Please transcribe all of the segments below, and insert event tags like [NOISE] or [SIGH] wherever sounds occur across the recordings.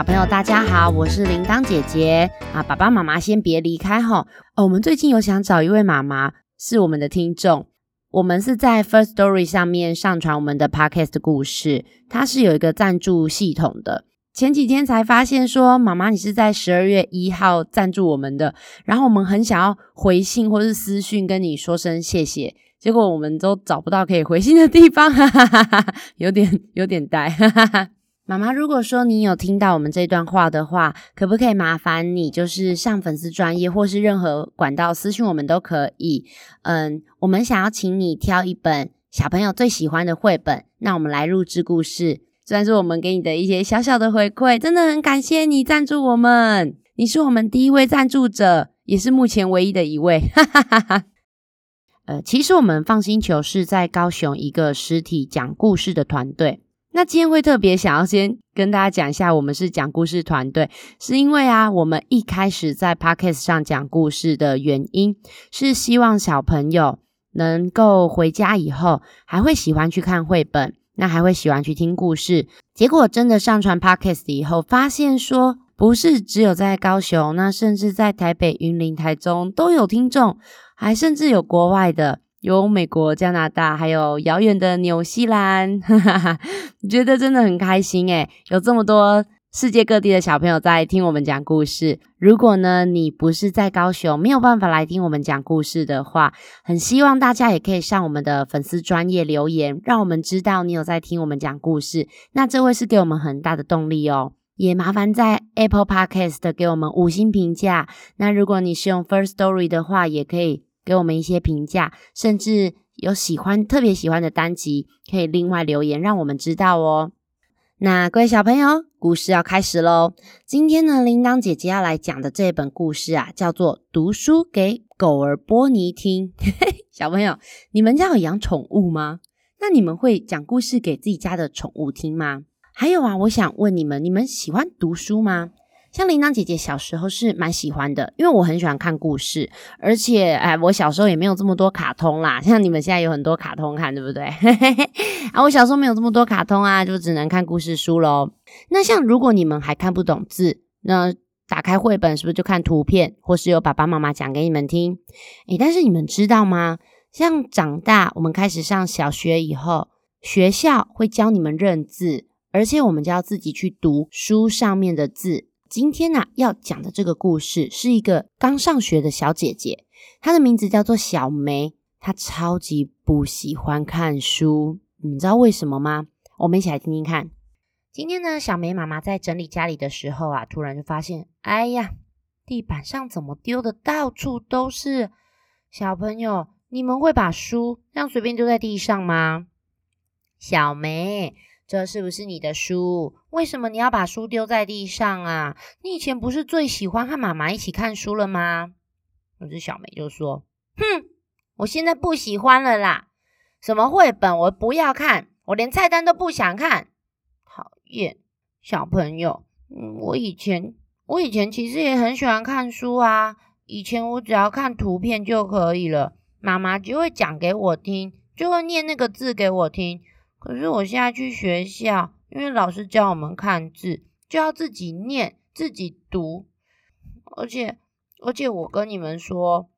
小朋友，大家好，我是铃铛姐姐啊！爸爸妈妈先别离开哈。哦，我们最近有想找一位妈妈，是我们的听众。我们是在 First Story 上面上传我们的 Podcast 故事，它是有一个赞助系统的。前几天才发现说，妈妈你是在十二月一号赞助我们的，然后我们很想要回信或是私讯跟你说声谢谢，结果我们都找不到可以回信的地方，哈哈哈哈，有点有点呆，哈哈哈。妈妈，如果说你有听到我们这段话的话，可不可以麻烦你就是上粉丝专业或是任何管道私信我们都可以。嗯，我们想要请你挑一本小朋友最喜欢的绘本，那我们来录制故事，算是我们给你的一些小小的回馈。真的很感谢你赞助我们，你是我们第一位赞助者，也是目前唯一的一位。哈哈哈哈。呃，其实我们放心球是在高雄一个实体讲故事的团队。那今天会特别想要先跟大家讲一下，我们是讲故事团队，是因为啊，我们一开始在 Podcast 上讲故事的原因，是希望小朋友能够回家以后还会喜欢去看绘本，那还会喜欢去听故事。结果真的上传 Podcast 以后，发现说不是只有在高雄，那甚至在台北、云林、台中都有听众，还甚至有国外的。有美国、加拿大，还有遥远的纽西兰，[LAUGHS] 哈哈哈，觉得真的很开心诶，有这么多世界各地的小朋友在听我们讲故事。如果呢，你不是在高雄，没有办法来听我们讲故事的话，很希望大家也可以上我们的粉丝专业留言，让我们知道你有在听我们讲故事。那这位是给我们很大的动力哦。也麻烦在 Apple Podcast 给我们五星评价。那如果你是用 First Story 的话，也可以。给我们一些评价，甚至有喜欢、特别喜欢的单集，可以另外留言让我们知道哦。那各位小朋友，故事要开始喽！今天呢，铃铛姐姐要来讲的这本故事啊，叫做《读书给狗儿波尼听》。[LAUGHS] 小朋友，你们家有养宠物吗？那你们会讲故事给自己家的宠物听吗？还有啊，我想问你们，你们喜欢读书吗？像铃铛姐姐小时候是蛮喜欢的，因为我很喜欢看故事，而且哎，我小时候也没有这么多卡通啦，像你们现在有很多卡通看，对不对？[LAUGHS] 啊，我小时候没有这么多卡通啊，就只能看故事书喽。那像如果你们还看不懂字，那打开绘本是不是就看图片，或是由爸爸妈妈讲给你们听？诶，但是你们知道吗？像长大我们开始上小学以后，学校会教你们认字，而且我们就要自己去读书上面的字。今天呢、啊，要讲的这个故事是一个刚上学的小姐姐，她的名字叫做小梅，她超级不喜欢看书，你知道为什么吗？我们一起来听听看。今天呢，小梅妈妈在整理家里的时候啊，突然就发现，哎呀，地板上怎么丢的到处都是？小朋友，你们会把书这样随便丢在地上吗？小梅。这是不是你的书？为什么你要把书丢在地上啊？你以前不是最喜欢和妈妈一起看书了吗？可是小梅就说：“哼，我现在不喜欢了啦！什么绘本我不要看，我连菜单都不想看。讨厌，小朋友，嗯，我以前我以前其实也很喜欢看书啊。以前我只要看图片就可以了，妈妈就会讲给我听，就会念那个字给我听。”可是我现在去学校，因为老师教我们看字，就要自己念、自己读。而且，而且我跟你们说，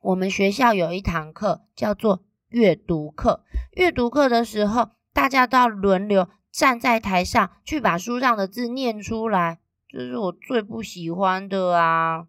我们学校有一堂课叫做阅读课。阅读课的时候，大家都要轮流站在台上去把书上的字念出来，这是我最不喜欢的啊！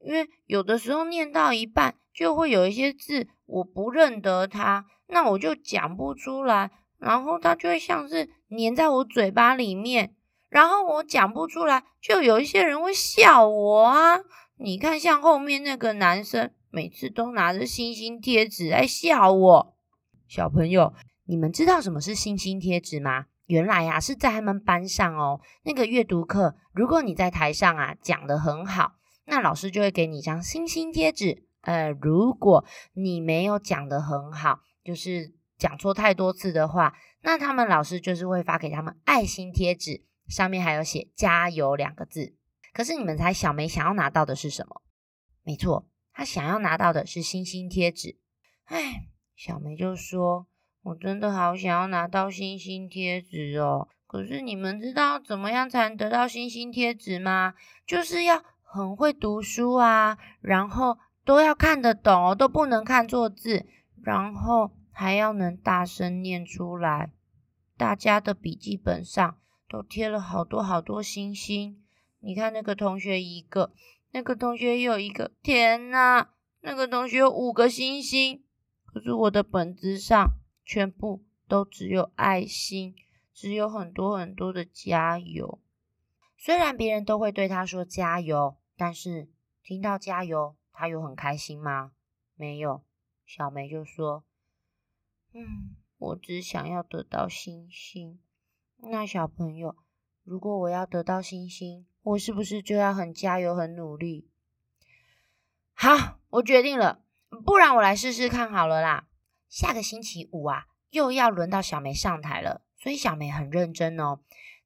因为有的时候念到一半，就会有一些字我不认得它，那我就讲不出来。然后它就会像是粘在我嘴巴里面，然后我讲不出来，就有一些人会笑我啊！你看，像后面那个男生，每次都拿着星星贴纸来笑我。小朋友，你们知道什么是星星贴纸吗？原来呀，是在他们班上哦，那个阅读课，如果你在台上啊讲得很好，那老师就会给你一张星星贴纸。呃，如果你没有讲得很好，就是。讲错太多次的话，那他们老师就是会发给他们爱心贴纸，上面还有写“加油”两个字。可是你们猜小梅想要拿到的是什么？没错，她想要拿到的是星星贴纸。唉，小梅就说：“我真的好想要拿到星星贴纸哦，可是你们知道怎么样才能得到星星贴纸吗？就是要很会读书啊，然后都要看得懂哦，都不能看错字，然后还要能大声念出来。大家的笔记本上都贴了好多好多星星，你看那个同学一个，那个同学又一个，天哪，那个同学有五个星星，可是我的本子上全部都只有爱心。只有很多很多的加油，虽然别人都会对他说加油，但是听到加油，他有很开心吗？没有。小梅就说：“嗯，我只想要得到星星。那小朋友，如果我要得到星星，我是不是就要很加油、很努力？”好，我决定了，不然我来试试看好了啦。下个星期五啊，又要轮到小梅上台了。所以小梅很认真哦，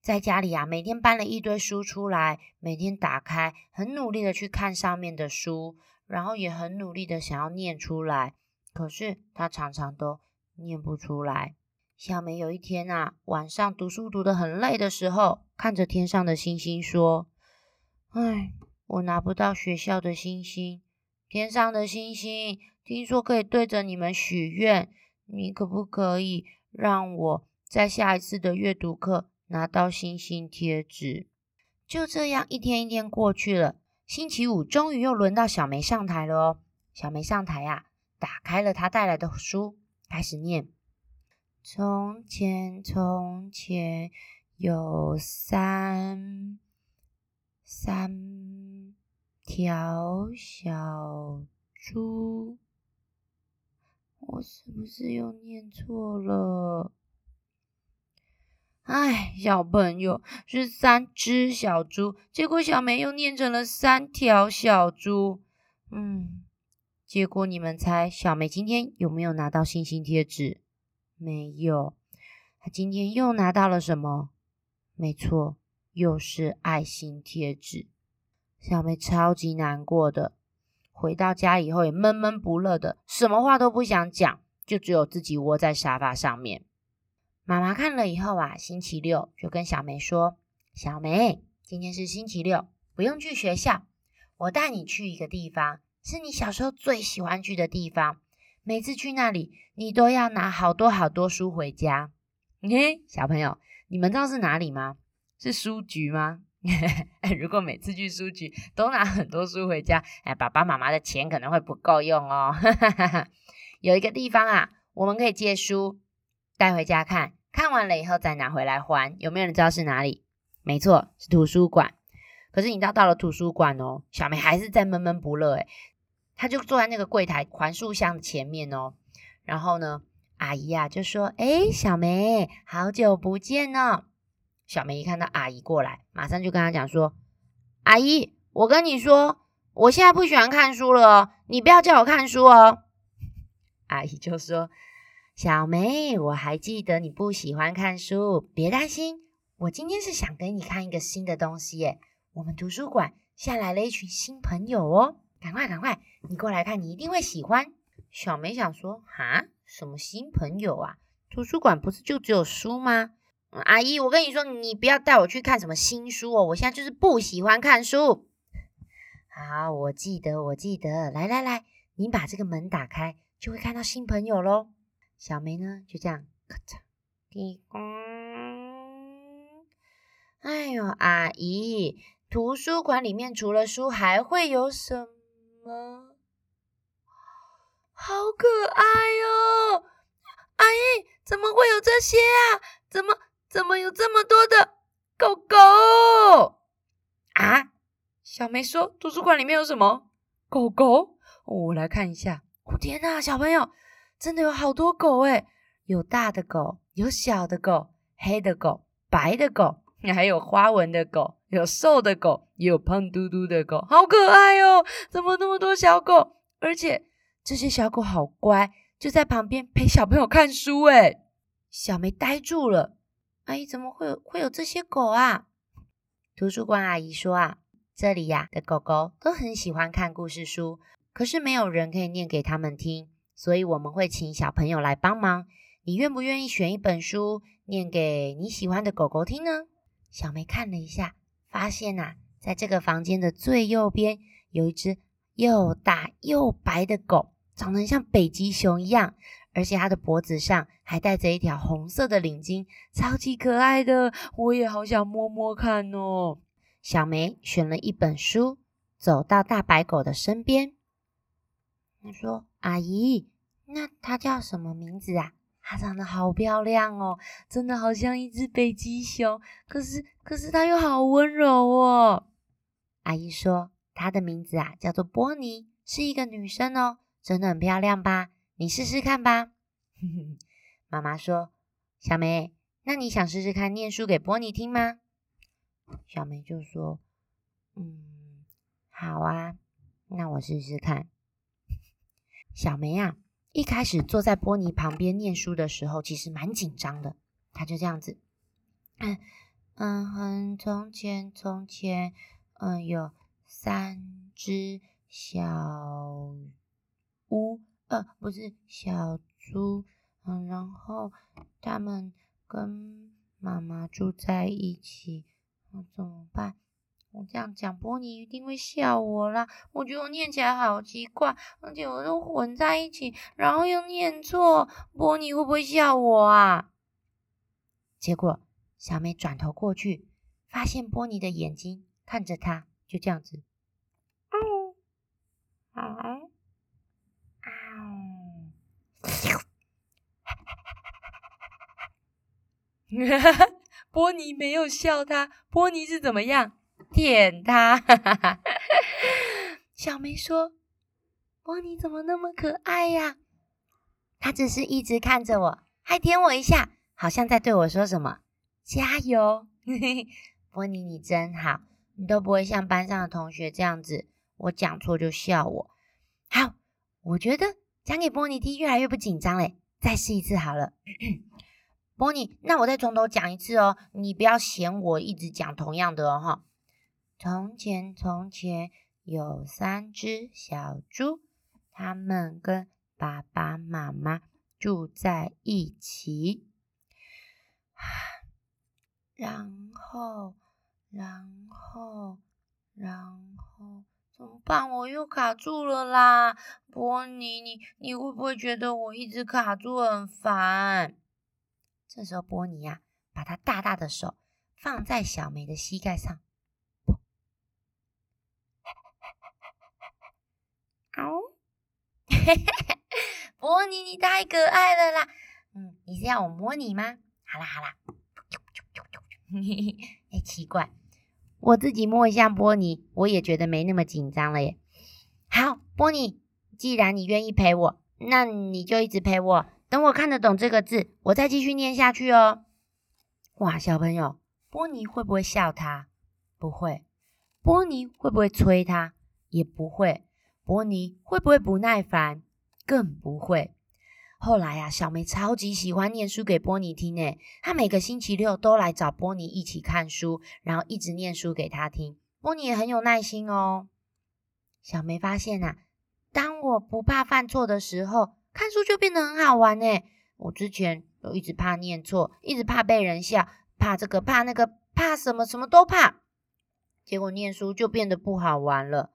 在家里啊，每天搬了一堆书出来，每天打开，很努力的去看上面的书，然后也很努力的想要念出来，可是她常常都念不出来。小梅有一天啊，晚上读书读得很累的时候，看着天上的星星说：“哎，我拿不到学校的星星，天上的星星，听说可以对着你们许愿，你可不可以让我？”在下一次的阅读课拿到星星贴纸，就这样一天一天过去了。星期五终于又轮到小梅上台了哦。小梅上台呀，打开了她带来的书，开始念：从前从前有三三条小猪，我是不是又念错了？哎，小朋友，是三只小猪，结果小梅又念成了三条小猪。嗯，结果你们猜，小梅今天有没有拿到星星贴纸？没有。她今天又拿到了什么？没错，又是爱心贴纸。小梅超级难过的，回到家以后也闷闷不乐的，什么话都不想讲，就只有自己窝在沙发上面。妈妈看了以后啊，星期六就跟小梅说：“小梅，今天是星期六，不用去学校，我带你去一个地方，是你小时候最喜欢去的地方。每次去那里，你都要拿好多好多书回家。嘿，小朋友，你们知道是哪里吗？是书局吗？[LAUGHS] 如果每次去书局都拿很多书回家，哎，爸爸妈妈的钱可能会不够用哦。[LAUGHS] 有一个地方啊，我们可以借书。”带回家看，看完了以后再拿回来还。有没有人知道是哪里？没错，是图书馆。可是你知道到了图书馆哦，小梅还是在闷闷不乐诶。他就坐在那个柜台还书箱前面哦。然后呢，阿姨、啊、就说：“诶，小梅，好久不见哦。”小梅一看到阿姨过来，马上就跟他讲说：“阿姨，我跟你说，我现在不喜欢看书了哦，你不要叫我看书哦。”阿姨就说。小梅，我还记得你不喜欢看书，别担心，我今天是想给你看一个新的东西耶。我们图书馆下来了一群新朋友哦，赶快赶快，你过来看，你一定会喜欢。小梅想说，哈，什么新朋友啊？图书馆不是就只有书吗？阿姨，我跟你说，你不要带我去看什么新书哦，我现在就是不喜欢看书。好，我记得，我记得，来来来，你把这个门打开，就会看到新朋友喽。小梅呢，就这样咔嚓滴咣。哎呦，阿姨，图书馆里面除了书还会有什么？好可爱哟！阿姨，怎么会有这些啊？怎么怎么有这么多的狗狗？啊？小梅说：“图书馆里面有什么？狗狗？”我来看一下。哦，天哪，小朋友！真的有好多狗诶，有大的狗，有小的狗，黑的狗，白的狗，[LAUGHS] 还有花纹的狗，有瘦的狗，也有胖嘟嘟的狗，好可爱哦！怎么那么多小狗？而且这些小狗好乖，就在旁边陪小朋友看书诶。小梅呆住了，阿姨怎么会有会有这些狗啊？图书馆阿姨说啊，这里呀的狗狗都很喜欢看故事书，可是没有人可以念给他们听。所以我们会请小朋友来帮忙。你愿不愿意选一本书念给你喜欢的狗狗听呢？小梅看了一下，发现呐、在这个房间的最右边有一只又大又白的狗，长得像北极熊一样，而且它的脖子上还戴着一条红色的领巾，超级可爱的。我也好想摸摸看哦。小梅选了一本书，走到大白狗的身边，她说：“阿姨，那它叫什么名字啊？它长得好漂亮哦，真的好像一只北极熊。可是，可是它又好温柔哦。”阿姨说：“它的名字啊，叫做波尼，是一个女生哦，真的很漂亮吧？你试试看吧。”哼哼妈妈说：“小梅，那你想试试看念书给波尼听吗？”小梅就说：“嗯，好啊，那我试试看。”小梅啊，一开始坐在波尼旁边念书的时候，其实蛮紧张的。她就这样子，嗯嗯，很从前，从前，嗯，有三只小乌，呃，不是小猪，嗯，然后他们跟妈妈住在一起。那怎么办？我这样讲，波尼一定会笑我啦。我觉得我念起来好奇怪，而且我都混在一起，然后又念错，波尼会不会笑我啊？结果小美转头过去，发现波尼的眼睛看着她，就这样子，哦，啊啊，哈哈。[LAUGHS] 波尼没有笑他，波尼是怎么样？舔他。[LAUGHS] 小梅说：“波尼怎么那么可爱呀？”他只是一直看着我，还舔我一下，好像在对我说什么：“加油！” [LAUGHS] 波尼，你真好，你都不会像班上的同学这样子，我讲错就笑我。好，我觉得讲给波尼听越来越不紧张嘞，再试一次好了。波尼，那我再从头讲一次哦，你不要嫌我一直讲同样的哦，哈。从前，从前有三只小猪，他们跟爸爸妈妈住在一起。然后，然后，然后怎么办？我又卡住了啦！波尼，你你会不会觉得我一直卡住很烦？这时候，波尼呀，把他大大的手放在小梅的膝盖上。哦，[LAUGHS] 波尼，你太可爱了啦！嗯，你是要我摸你吗？好啦好啦，嘿 [LAUGHS] 嘿哎，奇怪，我自己摸一下波尼，我也觉得没那么紧张了耶。好，波尼，既然你愿意陪我，那你就一直陪我。等我看得懂这个字，我再继续念下去哦。哇，小朋友，波尼会不会笑他？不会。波尼会不会催他？也不会。波尼会不会不耐烦？更不会。后来啊，小梅超级喜欢念书给波尼听诶，她每个星期六都来找波尼一起看书，然后一直念书给他听。波尼也很有耐心哦。小梅发现啊，当我不怕犯错的时候，看书就变得很好玩呢。我之前都一直怕念错，一直怕被人笑，怕这个怕那个，怕什么什么都怕。结果念书就变得不好玩了。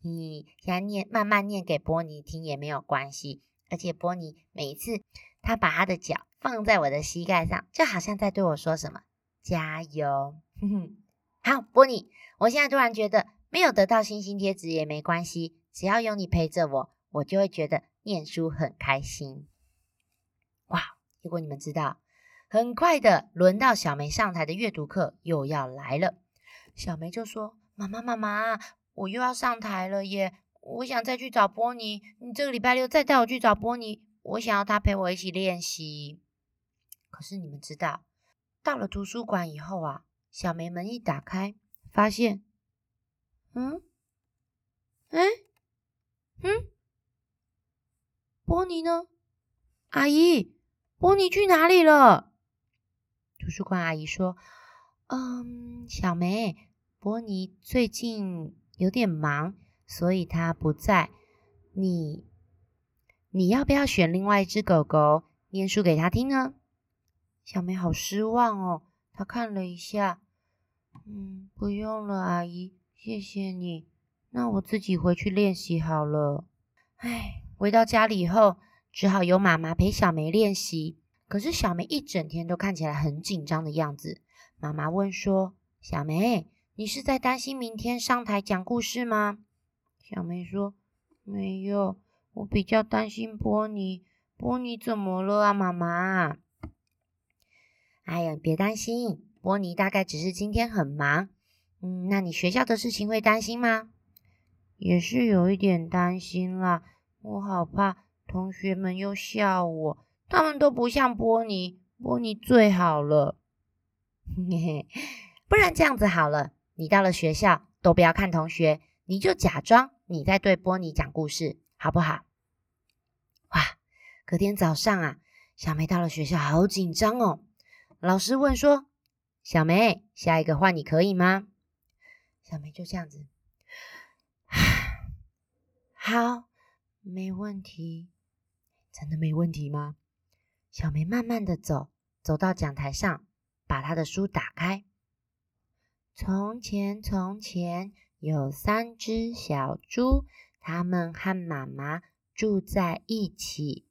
你先念，慢慢念给波尼听也没有关系。而且波尼每一次他把他的脚放在我的膝盖上，就好像在对我说什么：“加油！”哼哼。好，波尼，我现在突然觉得没有得到星星贴纸也没关系，只要有你陪着我，我就会觉得。念书很开心，哇！如果你们知道，很快的轮到小梅上台的阅读课又要来了。小梅就说：“妈妈，妈妈，我又要上台了耶！我想再去找波尼，你这个礼拜六再带我去找波尼，我想要他陪我一起练习。”可是你们知道，到了图书馆以后啊，小梅门一打开，发现，嗯，哎，嗯。波尼呢？阿姨，波尼去哪里了？图书馆阿姨说：“嗯，小梅，波尼最近有点忙，所以他不在。你，你要不要选另外一只狗狗？念书给他听呢？小梅好失望哦，她看了一下，嗯，不用了，阿姨，谢谢你。那我自己回去练习好了。唉，回到家里以后，只好由妈妈陪小梅练习。可是小梅一整天都看起来很紧张的样子。妈妈问说：“小梅，你是在担心明天上台讲故事吗？”小梅说：“没有，我比较担心波尼。波尼怎么了啊，妈妈？”哎呀，别担心，波尼大概只是今天很忙。嗯，那你学校的事情会担心吗？也是有一点担心啦，我好怕同学们又笑我，他们都不像波尼，波尼最好了。嘿嘿，不然这样子好了，你到了学校都不要看同学，你就假装。你在对波尼讲故事，好不好？哇！隔天早上啊，小梅到了学校，好紧张哦。老师问说：“小梅，下一个换你可以吗？”小梅就这样子，[SIGHS] 好，没问题。真的没问题吗？小梅慢慢的走，走到讲台上，把她的书打开。从前，从前。有三只小猪，他们和妈妈住在一起。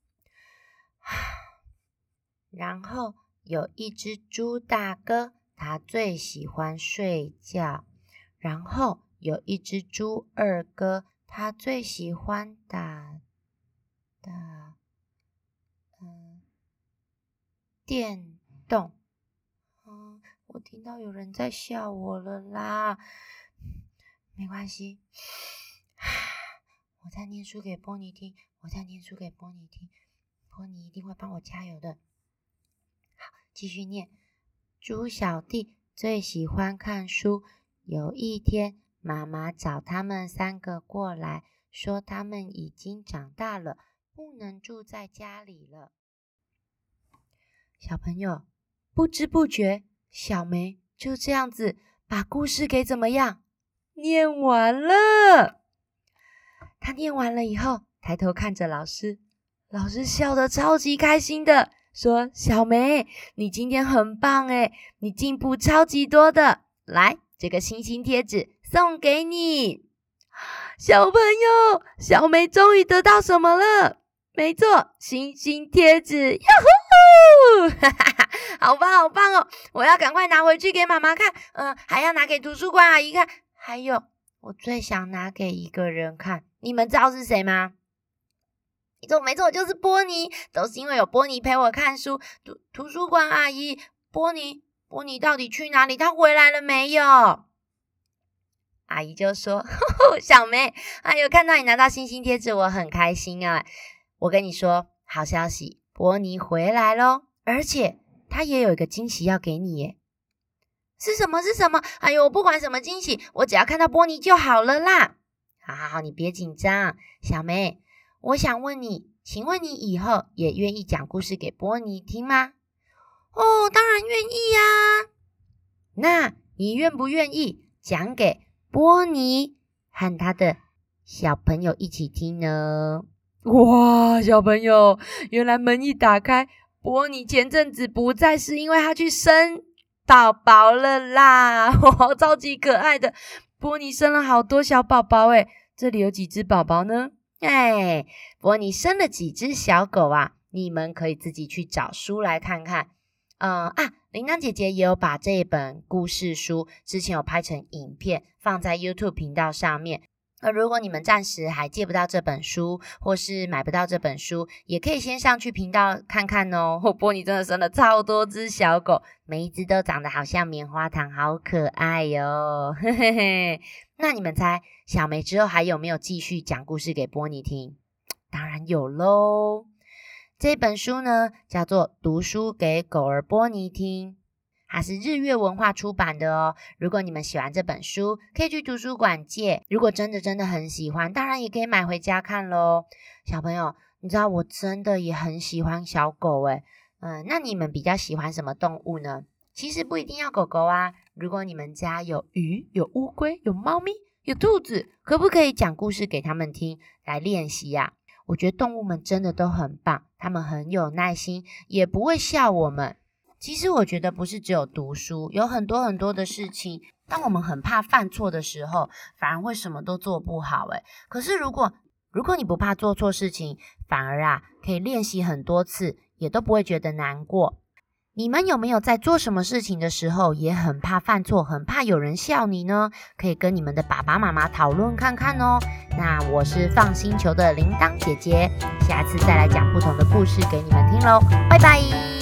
[SIGHS] 然后有一只猪大哥，他最喜欢睡觉。然后有一只猪二哥，他最喜欢打打嗯电动。嗯，我听到有人在笑我了啦。没关系，[SIGHS] 我在念书给波尼听，我在念书给波尼听，波尼一定会帮我加油的。好，继续念。猪小弟最喜欢看书。有一天，妈妈找他们三个过来，说他们已经长大了，不能住在家里了。小朋友，不知不觉，小梅就这样子把故事给怎么样？念完了，他念完了以后，抬头看着老师，老师笑得超级开心的，说：“小梅，你今天很棒诶，你进步超级多的。来，这个星星贴纸送给你。”小朋友，小梅终于得到什么了？没错，星星贴纸，哟呼，哈哈哈，好棒好棒哦！我要赶快拿回去给妈妈看，嗯、还要拿给图书馆阿姨看。还有，我最想拿给一个人看，你们知道是谁吗？没错，没错，就是波尼，都是因为有波尼陪我看书。图图书馆阿姨，波尼，波尼到底去哪里？他回来了没有？阿姨就说：“呵呵，小梅，哎呦，看到你拿到星星贴纸，我很开心啊！我跟你说，好消息，波尼回来喽，而且他也有一个惊喜要给你耶。”是什么？是什么？哎呦，我不管什么惊喜，我只要看到波尼就好了啦！好好好，你别紧张，小梅，我想问你，请问你以后也愿意讲故事给波尼听吗？哦，当然愿意呀！那你愿不愿意讲给波尼和他的小朋友一起听呢？哇，小朋友，原来门一打开，波尼前阵子不在，是因为他去生。宝宝了啦，[LAUGHS] 哇，超级可爱的波尼生了好多小宝宝诶，这里有几只宝宝呢？哎，波尼生了几只小狗啊？你们可以自己去找书来看看。嗯啊，铃铛姐姐也有把这本故事书之前有拍成影片放在 YouTube 频道上面。那如果你们暂时还借不到这本书，或是买不到这本书，也可以先上去频道看看哦。波尼真的生了超多只小狗，每一只都长得好像棉花糖，好可爱哟、嘿嘿嘿。那你们猜，小梅之后还有没有继续讲故事给波尼听？当然有喽。这本书呢，叫做《读书给狗儿波尼听》。它是日月文化出版的哦。如果你们喜欢这本书，可以去图书馆借。如果真的真的很喜欢，当然也可以买回家看喽。小朋友，你知道我真的也很喜欢小狗诶。嗯，那你们比较喜欢什么动物呢？其实不一定要狗狗啊。如果你们家有鱼、有乌龟、有猫咪、有兔子，可不可以讲故事给他们听来练习呀？我觉得动物们真的都很棒，他们很有耐心，也不会笑我们。其实我觉得不是只有读书，有很多很多的事情，当我们很怕犯错的时候，反而会什么都做不好。诶，可是如果如果你不怕做错事情，反而啊可以练习很多次，也都不会觉得难过。你们有没有在做什么事情的时候也很怕犯错，很怕有人笑你呢？可以跟你们的爸爸妈妈讨论看看哦。那我是放星球的铃铛姐姐，下次再来讲不同的故事给你们听喽，拜拜。